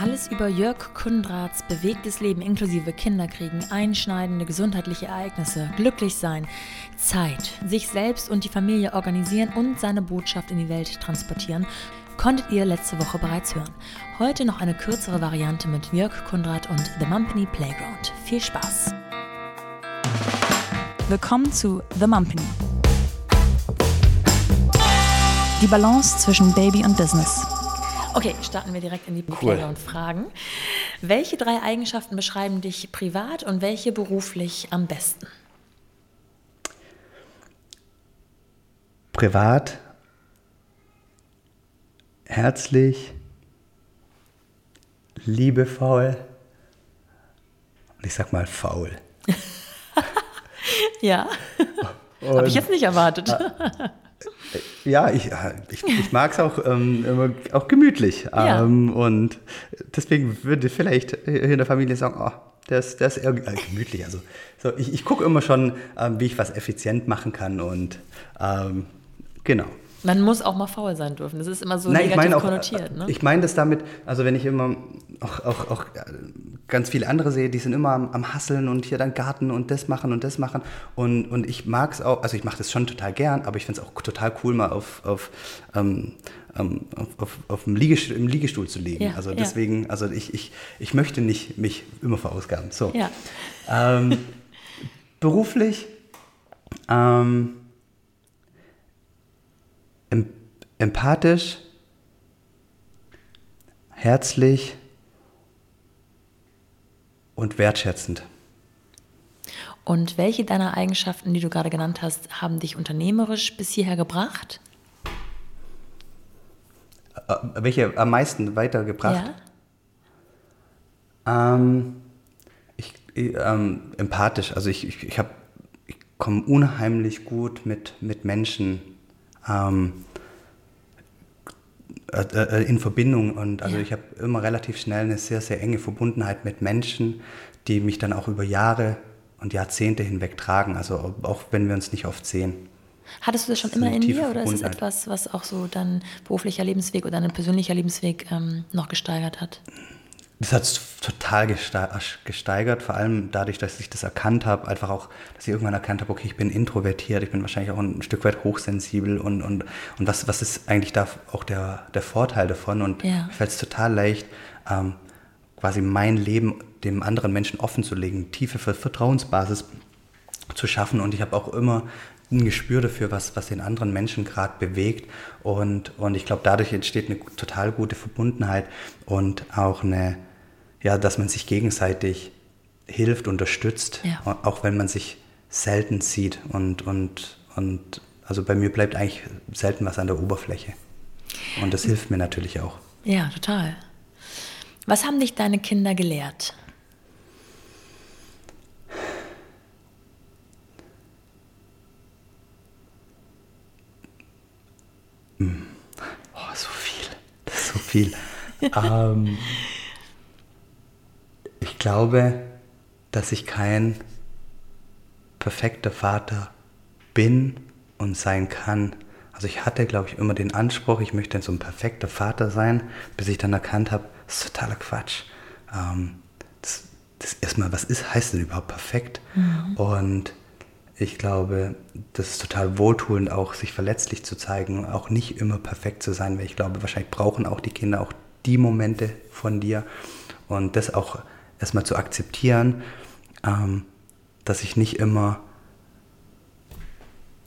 Alles über Jörg Kundrats bewegtes Leben inklusive Kinderkriegen, einschneidende gesundheitliche Ereignisse, Glücklichsein, Zeit, sich selbst und die Familie organisieren und seine Botschaft in die Welt transportieren, konntet ihr letzte Woche bereits hören. Heute noch eine kürzere Variante mit Jörg Kundrat und The Mumpany Playground. Viel Spaß! Willkommen zu The Mumpany. Die Balance zwischen Baby und Business. Okay, starten wir direkt in die Cool. Playground-Fragen. Welche drei Eigenschaften beschreiben dich privat und welche beruflich am besten? Privat, herzlich, liebevoll und ich sag mal faul. Ja, habe ich jetzt nicht erwartet. Ja, ich, äh, ich, ich mag es auch, ähm, immer, auch gemütlich. Ja. Ähm, und deswegen würde vielleicht hier in der Familie sagen, oh, der ist, der ist eher äh, gemütlich. Also, so, ich, ich gucke immer schon, ähm, wie ich was effizient machen kann und ähm, genau. Man muss auch mal faul sein dürfen. Das ist immer so Nein, ich negativ meine auch, konnotiert. Ne? ich meine das damit, also wenn ich immer auch, auch, auch äh, ganz viele andere sehe, die sind immer am, am Hasseln und hier dann Garten und das machen und das machen und, und ich mag es auch, also ich mache das schon total gern, aber ich finde es auch total cool, mal auf, auf, ähm, ähm, auf, auf, auf dem Liegestuhl, im Liegestuhl zu liegen. Ja, also ja. deswegen, also ich, ich, ich möchte nicht mich immer verausgaben. So. Ja. Ähm, beruflich ähm, empathisch, herzlich und wertschätzend. Und welche deiner Eigenschaften, die du gerade genannt hast, haben dich unternehmerisch bis hierher gebracht? Äh, welche am meisten weitergebracht? Ja. Ähm, ich, ich, ähm, empathisch. Also ich, ich, ich, hab- ich komme unheimlich gut mit, mit Menschen ähm, äh, äh, in Verbindung und also Ja. ich habe immer relativ schnell eine sehr, sehr enge Verbundenheit mit Menschen, die mich dann auch über Jahre und Jahrzehnte hinweg tragen. Also auch wenn wir uns nicht oft sehen. Hattest du das schon Das immer in dir oder ist es etwas, was auch so dein beruflicher Lebensweg oder dein persönlicher Lebensweg ähm, noch gesteigert hat? Das hat es total geste- gesteigert, vor allem dadurch, dass ich das erkannt habe, einfach auch, dass ich irgendwann erkannt habe, okay, ich bin introvertiert, ich bin wahrscheinlich auch ein Stück weit hochsensibel und, und, und was, was ist eigentlich da auch der, der Vorteil davon? Und Ja. mir fällt es total leicht, ähm, quasi mein Leben dem anderen Menschen offen zu legen, tiefe Ver- Vertrauensbasis zu schaffen und ich habe auch immer ein Gespür dafür, was, was den anderen Menschen gerade bewegt und, und ich glaube, dadurch entsteht eine total gute Verbundenheit und auch eine, ja, dass man sich gegenseitig hilft, unterstützt, Ja. auch wenn man sich selten sieht und, und, und also bei mir bleibt eigentlich selten was an der Oberfläche und das hilft mir natürlich auch. Ja, total. Was haben dich deine Kinder gelehrt? Oh, so viel. Das ist so viel. ähm, ich glaube, dass ich kein perfekter Vater bin und sein kann. Also ich hatte, glaube ich, immer den Anspruch, ich möchte so ein perfekter Vater sein, bis ich dann erkannt habe, das ist totaler Quatsch. Ähm, das, das erstmal, was ist, heißt denn überhaupt perfekt? Und ich glaube, das ist total wohltuend, auch sich verletzlich zu zeigen, auch nicht immer perfekt zu sein, weil ich glaube, wahrscheinlich brauchen auch die Kinder auch die Momente von dir. Und das auch erstmal zu akzeptieren, ähm, dass ich nicht immer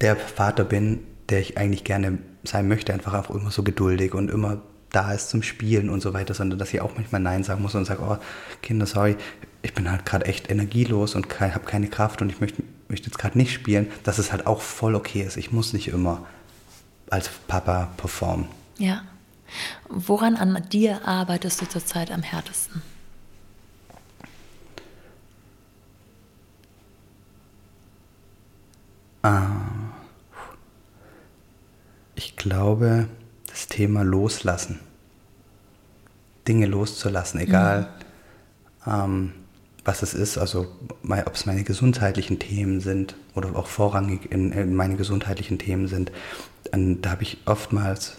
der Vater bin, der ich eigentlich gerne sein möchte, einfach auch immer so geduldig und immer da ist zum Spielen und so weiter, sondern dass ich auch manchmal Nein sagen muss und sage, oh, Kinder, sorry, ich bin halt gerade echt energielos und ke habe keine Kraft und ich möchte, möchte jetzt gerade nicht spielen, dass es halt auch voll okay ist. Ich muss nicht immer als Papa performen. Ja. Woran an dir arbeitest du zurzeit am härtesten? Ich glaube, das Thema Loslassen. Dinge loszulassen, egal ähm, was es ist, also ob es meine gesundheitlichen Themen sind oder auch vorrangig in, in meine gesundheitlichen Themen sind, dann, da habe ich oftmals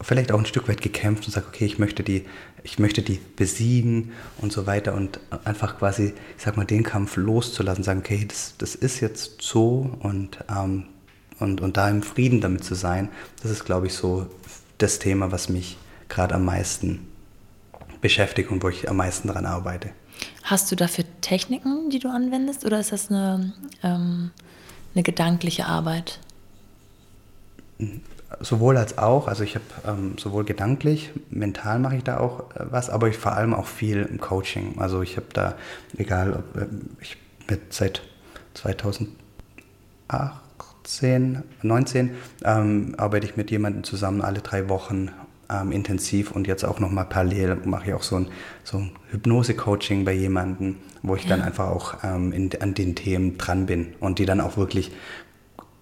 vielleicht auch ein Stück weit gekämpft und sage, okay, ich möchte die, ich möchte die besiegen und so weiter und einfach quasi, ich sag mal, den Kampf loszulassen, sagen, okay, das, das ist jetzt so und, ähm, und, und da im Frieden damit zu sein, das ist, glaube ich, so das Thema, was mich gerade am meisten beschäftigt und wo ich am meisten daran arbeite. Hast du dafür Techniken, die du anwendest, oder ist das eine, ähm, eine gedankliche Arbeit? Sowohl als auch. Also ich habe ähm, sowohl gedanklich, mental mache ich da auch äh, was, aber ich vor allem auch viel im Coaching. Also ich habe da, egal, ob äh, ich mit seit 2018, 19 ähm, arbeite ich mit jemandem zusammen alle drei Wochen ähm, intensiv und jetzt auch nochmal parallel mache ich auch so ein, so ein Hypnose-Coaching bei jemandem, wo ich ja. dann einfach auch ähm, in, an den Themen dran bin und die dann auch wirklich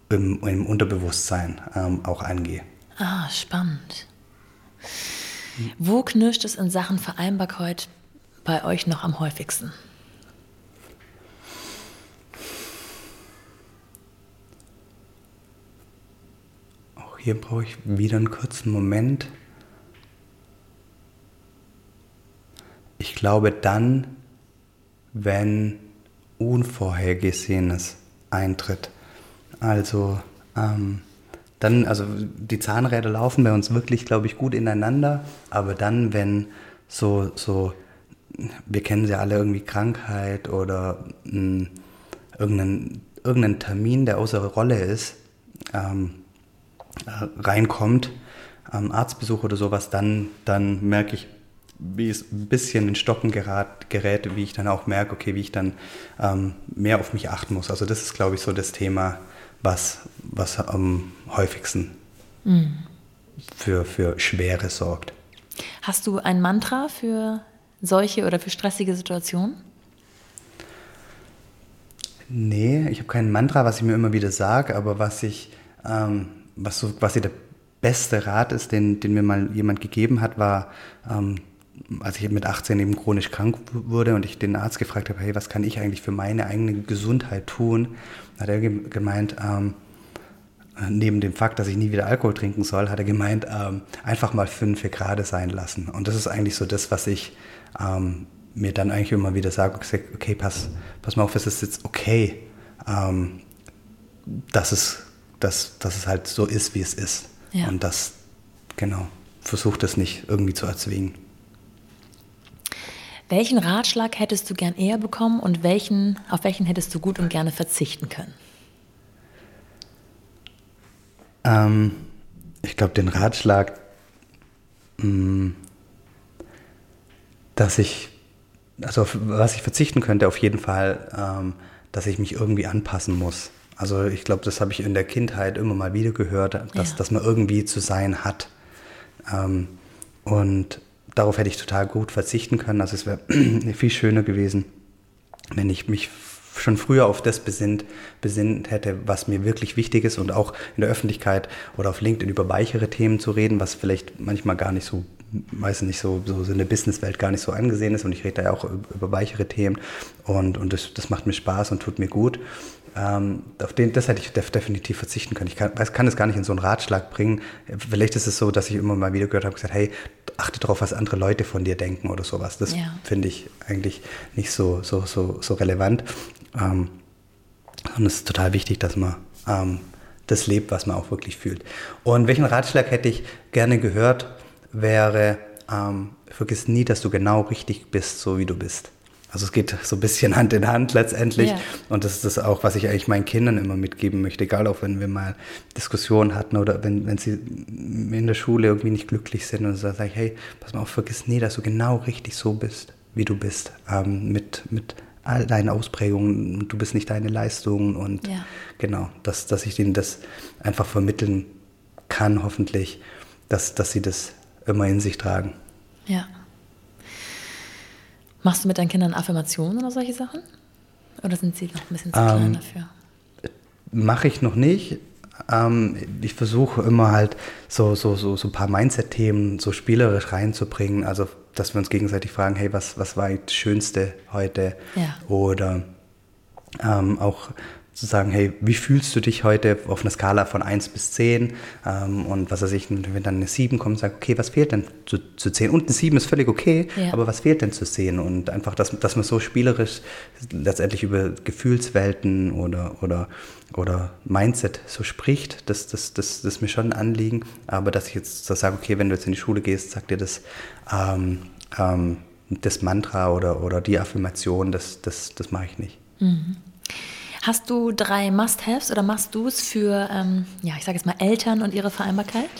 im, im Unterbewusstsein ähm, auch angehe. Ah, spannend. Wo knirscht es in Sachen Vereinbarkeit bei euch noch am häufigsten? Auch hier brauche ich wieder einen kurzen Moment. Glaube dann, wenn Unvorhergesehenes eintritt. Also ähm, dann, also die Zahnräder laufen bei uns wirklich, glaube ich, gut ineinander, aber dann, wenn so, so, wir kennen sie alle irgendwie Krankheit oder mh, hm, irgendeinen, irgendeinen Termin, der außer Rolle ist, ähm, reinkommt, ähm, Arztbesuch oder sowas, dann, dann merke ich, wie es ein bisschen in Stocken gerät, gerät, wie ich dann auch merke, okay, wie ich dann ähm, mehr auf mich achten muss. Also das ist, glaube ich, so das Thema, was, was am häufigsten mhm. für, für Schwere sorgt. Hast du ein Mantra für solche oder für stressige Situationen? Nee, ich habe kein Mantra, was ich mir immer wieder sage, aber was ich, ähm, was so quasi der beste Rat ist, den, den mir mal jemand gegeben hat, war, ähm, als ich mit 18 eben chronisch krank wurde und ich den Arzt gefragt habe, hey, was kann ich eigentlich für meine eigene Gesundheit tun, hat er gemeint, ähm, neben dem Fakt, dass ich nie wieder Alkohol trinken soll, hat er gemeint, ähm, einfach mal fünf Grad sein lassen. Und das ist eigentlich so das, was ich ähm, mir dann eigentlich immer wieder sage, okay, pass, pass mal auf, es ist jetzt okay, ähm, dass, es, dass, dass es halt so ist, wie es ist. Ja. Und das, genau, versucht es nicht irgendwie zu erzwingen. Welchen Ratschlag hättest du gern eher bekommen und welchen, auf welchen hättest du gut und gerne verzichten können? Ähm, ich glaube, den Ratschlag, mh, mm, dass ich, also auf was ich verzichten könnte, auf jeden Fall, ähm, dass ich mich irgendwie anpassen muss. Also ich glaube, das habe ich in der Kindheit immer mal wieder gehört, dass, ja. dass man irgendwie zu sein hat. Ähm, und darauf hätte ich total gut verzichten können. Also es wäre viel schöner gewesen, wenn ich mich schon früher auf das besinnt, besinnt hätte, was mir wirklich wichtig ist und auch in der Öffentlichkeit oder auf LinkedIn über weichere Themen zu reden, was vielleicht manchmal gar nicht so, weiß nicht, so, so in der Businesswelt gar nicht so angesehen ist und ich rede da ja auch über weichere Themen und, und das, das macht mir Spaß und tut mir gut. Ähm, auf den, das hätte ich definitiv verzichten können. Ich kann, kann es gar nicht in so einen Ratschlag bringen. Vielleicht ist es so, dass ich immer mal wieder gehört habe, gesagt, hey, achte darauf, was andere Leute von dir denken oder sowas. Das ja. finde ich eigentlich nicht so, so, so, so relevant. Ähm, und es ist total wichtig, dass man ähm, das lebt, was man auch wirklich fühlt. Und welchen Ratschlag hätte ich gerne gehört, wäre, ähm, vergiss nie, dass du genau richtig bist, so wie du bist. Also es geht so ein bisschen Hand in Hand letztendlich. Ja. Und das ist das auch, was ich eigentlich meinen Kindern immer mitgeben möchte, egal auch wenn wir mal Diskussionen hatten oder wenn, wenn sie in der Schule irgendwie nicht glücklich sind und so sage ich, hey, pass mal auf, vergiss nie, dass du genau richtig so bist, wie du bist, ähm, mit, mit all deinen Ausprägungen. Du bist nicht deine Leistung und ja. genau, dass, dass ich denen das einfach vermitteln kann, hoffentlich, dass, dass sie das immer in sich tragen. Ja. Machst du mit deinen Kindern Affirmationen oder solche Sachen? Oder sind sie noch ein bisschen zu klein ähm, dafür? Mache ich noch nicht. Ähm, ich versuche immer halt so, so, so, so ein paar Mindset-Themen so spielerisch reinzubringen. Also, dass wir uns gegenseitig fragen, hey, was, was war das Schönste heute? Ja. Oder ähm, auch zu sagen, hey, wie fühlst du dich heute auf einer Skala von 1 bis 10? Ähm, und was weiß ich, wenn dann eine 7 kommt, sag, okay, was fehlt denn zu, zu 10? Und eine 7 ist völlig okay, ja. aber was fehlt denn zu 10? Und einfach, dass, dass man so spielerisch letztendlich über Gefühlswelten oder, oder, oder Mindset so spricht, das, das, das, das ist mir schon ein Anliegen. Aber dass ich jetzt so sage, okay, wenn du jetzt in die Schule gehst, sagt dir das, ähm, ähm, das Mantra oder, oder die Affirmation, das, das, das mache ich nicht. Mhm. Hast du drei Must-Haves oder Must-Dos für, ähm, ja, ich sage jetzt mal Eltern und ihre Vereinbarkeit?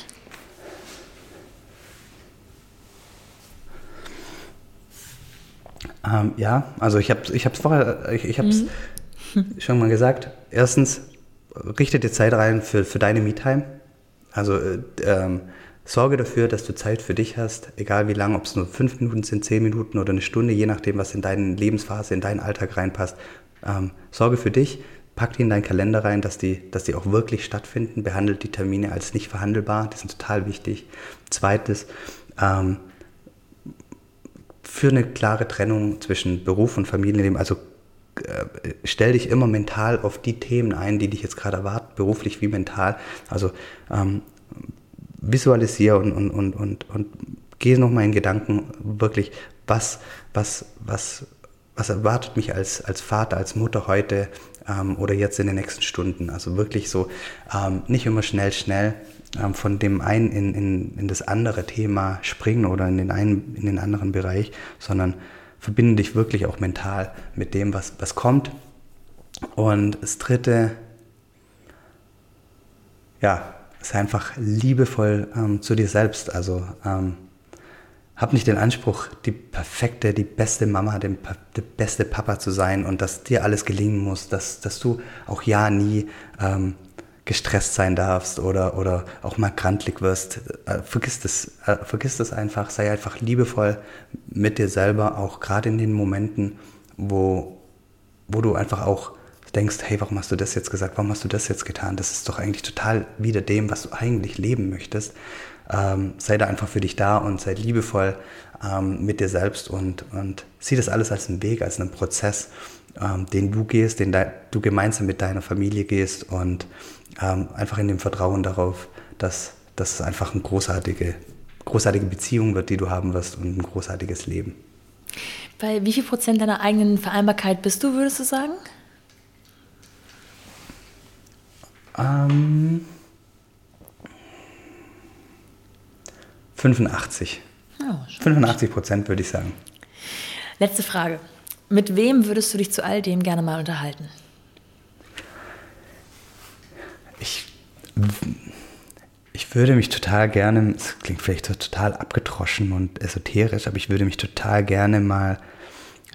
Ähm, ja, also ich habe es ich vorher, ich, ich habe es mhm. schon mal gesagt. Erstens, richte dir Zeit rein für, für deine Me-Time. Also äh, ähm, sorge dafür, dass du Zeit für dich hast, egal wie lang, ob es nur fünf Minuten sind, zehn Minuten oder eine Stunde, je nachdem, was in deine Lebensphase, in deinen Alltag reinpasst. Ähm, sorge für dich, pack die in deinen Kalender rein, dass die, dass die auch wirklich stattfinden. Behandelt die Termine als nicht verhandelbar, die sind total wichtig. Zweites, ähm, für eine klare Trennung zwischen Beruf und Familienleben, also äh, stell dich immer mental auf die Themen ein, die dich jetzt gerade erwarten, beruflich wie mental. Also ähm, visualisiere und, und, und, und, und geh nochmal in Gedanken wirklich, was, was, was, was erwartet mich als, als Vater, als Mutter heute ähm, oder jetzt in den nächsten Stunden. Also wirklich so ähm, nicht immer schnell, schnell ähm, von dem einen in, in, in das andere Thema springen oder in den einen, in den anderen Bereich, sondern verbinde dich wirklich auch mental mit dem, was, was kommt. Und das dritte, ja, ist einfach liebevoll ähm, zu dir selbst. Also ähm, hab nicht den Anspruch, die perfekte, die beste Mama, der, beste Papa zu sein und dass dir alles gelingen muss, dass, dass du auch ja nie ähm, gestresst sein darfst oder, oder auch mal krantlig wirst. Äh, vergiss das, äh, vergiss das einfach, sei einfach liebevoll mit dir selber, auch gerade in den Momenten, wo, wo du einfach auch denkst, hey, warum hast du das jetzt gesagt, warum hast du das jetzt getan? Das ist doch eigentlich total wieder dem, was du eigentlich leben möchtest ähm, sei da einfach für dich da und sei liebevoll ähm, mit dir selbst und, und sieh das alles als einen Weg, als einen Prozess, ähm, den du gehst, den du gemeinsam mit deiner Familie gehst und ähm, einfach in dem Vertrauen darauf, dass das einfach eine großartige, großartige Beziehung wird, die du haben wirst und ein großartiges Leben. Bei wie viel Prozent deiner eigenen Vereinbarkeit bist du, würdest du sagen? Ähm, 85. Oh, 85 Prozent würde ich sagen. Letzte Frage. Mit wem würdest du dich zu all dem gerne mal unterhalten? Ich, ich würde mich total gerne, es klingt vielleicht so total abgetroschen und esoterisch, aber ich würde mich total gerne mal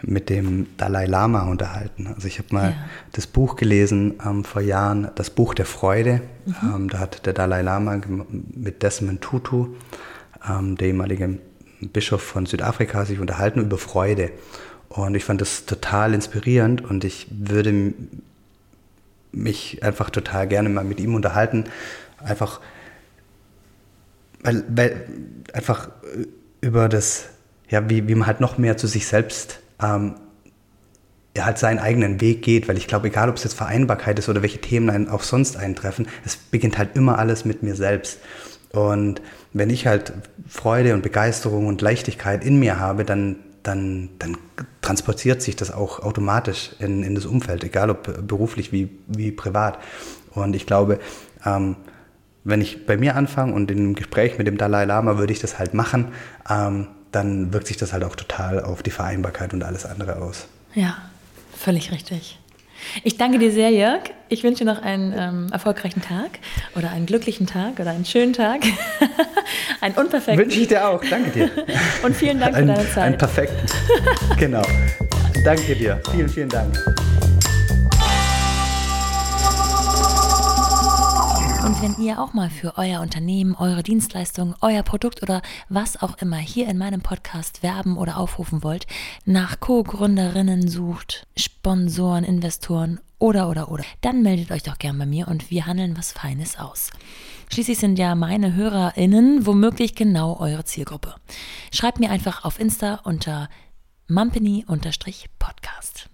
mit dem Dalai Lama unterhalten. Also ich habe mal ja. das Buch gelesen ähm, vor Jahren, das Buch der Freude. Mhm. Ähm, da hat der Dalai Lama mit Desmond Tutu ähm, der ehemalige Bischof von Südafrika, sich unterhalten über Freude. Und ich fand das total inspirierend und ich würde mich einfach total gerne mal mit ihm unterhalten. Einfach, weil, weil einfach über das, ja, wie, wie man halt noch mehr zu sich selbst ähm, er halt seinen eigenen Weg geht, weil ich glaube, egal ob es jetzt Vereinbarkeit ist oder welche Themen auch sonst eintreffen, es beginnt halt immer alles mit mir selbst. Und wenn ich halt Freude und Begeisterung und Leichtigkeit in mir habe, dann, dann, dann transportiert sich das auch automatisch in, in das Umfeld, egal ob beruflich wie, wie privat. Und ich glaube, ähm, wenn ich bei mir anfange und im Gespräch mit dem Dalai Lama würde ich das halt machen, ähm, dann wirkt sich das halt auch total auf die Vereinbarkeit und alles andere aus. Ja, völlig richtig. Ich danke dir sehr, Jörg. Ich wünsche dir noch einen ähm, erfolgreichen Tag oder einen glücklichen Tag oder einen schönen Tag. einen unperfekten. Wünsche ich dir auch. Danke dir. Und vielen Dank ein, für deine Zeit. Einen perfekten. genau. Danke dir. Vielen, vielen Dank. Und wenn ihr auch mal für euer Unternehmen, eure Dienstleistung, euer Produkt oder was auch immer hier in meinem Podcast werben oder aufrufen wollt, nach Co-Gründerinnen sucht, Sponsoren, Investoren oder oder oder, dann meldet euch doch gern bei mir und wir handeln was Feines aus. Schließlich sind ja meine HörerInnen womöglich genau eure Zielgruppe. Schreibt mir einfach auf Insta unter mumpany-podcast.